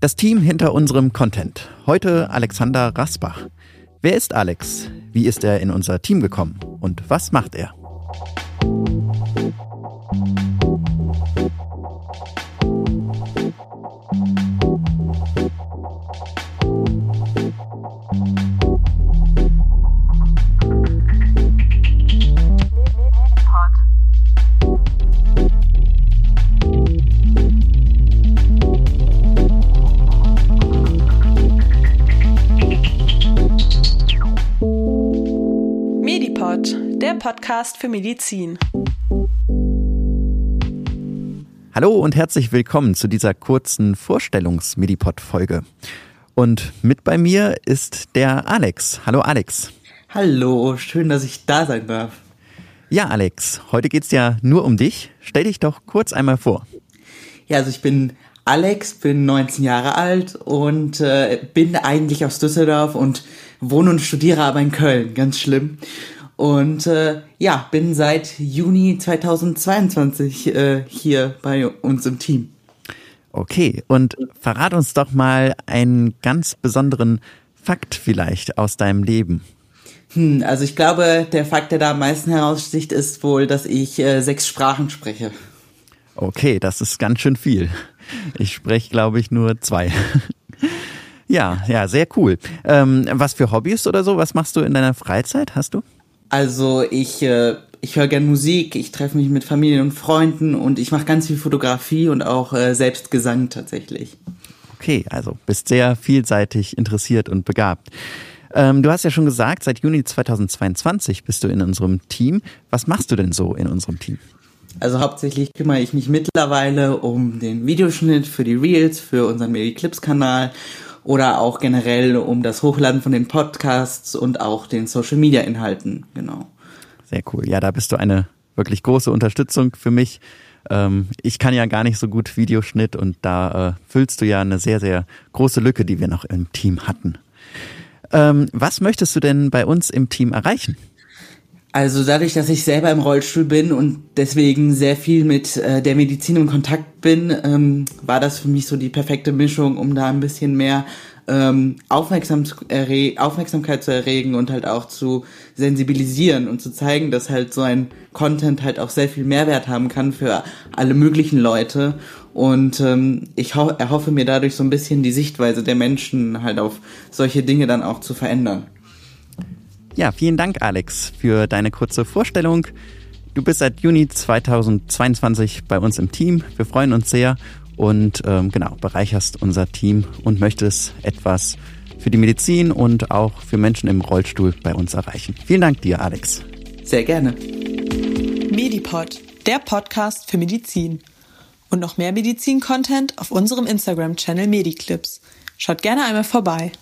Das Team hinter unserem Content. Heute Alexander Rasbach. Wer ist Alex? Wie ist er in unser Team gekommen? Und was macht er? Medipod, der Podcast für Medizin. Hallo und herzlich willkommen zu dieser kurzen Vorstellungs-Medipod-Folge. Und mit bei mir ist der Alex. Hallo Alex. Hallo, schön, dass ich da sein darf. Ja, Alex, heute geht's ja nur um dich. Stell dich doch kurz einmal vor. Ja, also ich bin Alex, bin 19 Jahre alt und äh, bin eigentlich aus Düsseldorf und wohne und studiere aber in Köln. Ganz schlimm. Und äh, ja, bin seit Juni 2022 äh, hier bei uns im Team. Okay, und verrat uns doch mal einen ganz besonderen Fakt vielleicht aus deinem Leben. Hm, also ich glaube, der Fakt, der da am meisten heraussticht, ist wohl, dass ich äh, sechs Sprachen spreche. Okay, das ist ganz schön viel. Ich spreche, glaube ich, nur zwei. ja, ja, sehr cool. Ähm, was für Hobbys oder so? Was machst du in deiner Freizeit? Hast du? Also ich, äh, ich höre gern Musik, ich treffe mich mit Familien und Freunden und ich mache ganz viel Fotografie und auch äh, selbst Gesang tatsächlich. Okay, also bist sehr vielseitig interessiert und begabt. Ähm, du hast ja schon gesagt, seit Juni 2022 bist du in unserem Team. Was machst du denn so in unserem Team? Also hauptsächlich kümmere ich mich mittlerweile um den Videoschnitt für die Reels, für unseren Mediclips-Kanal oder auch generell um das Hochladen von den Podcasts und auch den Social-Media-Inhalten, genau. Sehr cool. Ja, da bist du eine wirklich große Unterstützung für mich. Ähm, ich kann ja gar nicht so gut Videoschnitt und da äh, füllst du ja eine sehr, sehr große Lücke, die wir noch im Team hatten. Ähm, was möchtest du denn bei uns im Team erreichen? Also dadurch, dass ich selber im Rollstuhl bin und deswegen sehr viel mit äh, der Medizin in Kontakt bin, ähm, war das für mich so die perfekte Mischung, um da ein bisschen mehr ähm, Aufmerksam Aufmerksamkeit zu erregen und halt auch zu sensibilisieren und zu zeigen, dass halt so ein Content halt auch sehr viel Mehrwert haben kann für alle möglichen Leute. Und ähm, ich ho erhoffe mir dadurch so ein bisschen die Sichtweise der Menschen halt auf solche Dinge dann auch zu verändern. Ja, vielen Dank, Alex, für deine kurze Vorstellung. Du bist seit Juni 2022 bei uns im Team. Wir freuen uns sehr und ähm, genau, bereicherst unser Team und möchtest etwas für die Medizin und auch für Menschen im Rollstuhl bei uns erreichen. Vielen Dank dir, Alex. Sehr gerne. Medipod, der Podcast für Medizin. Und noch mehr Medizin-Content auf unserem Instagram-Channel Mediclips. Schaut gerne einmal vorbei.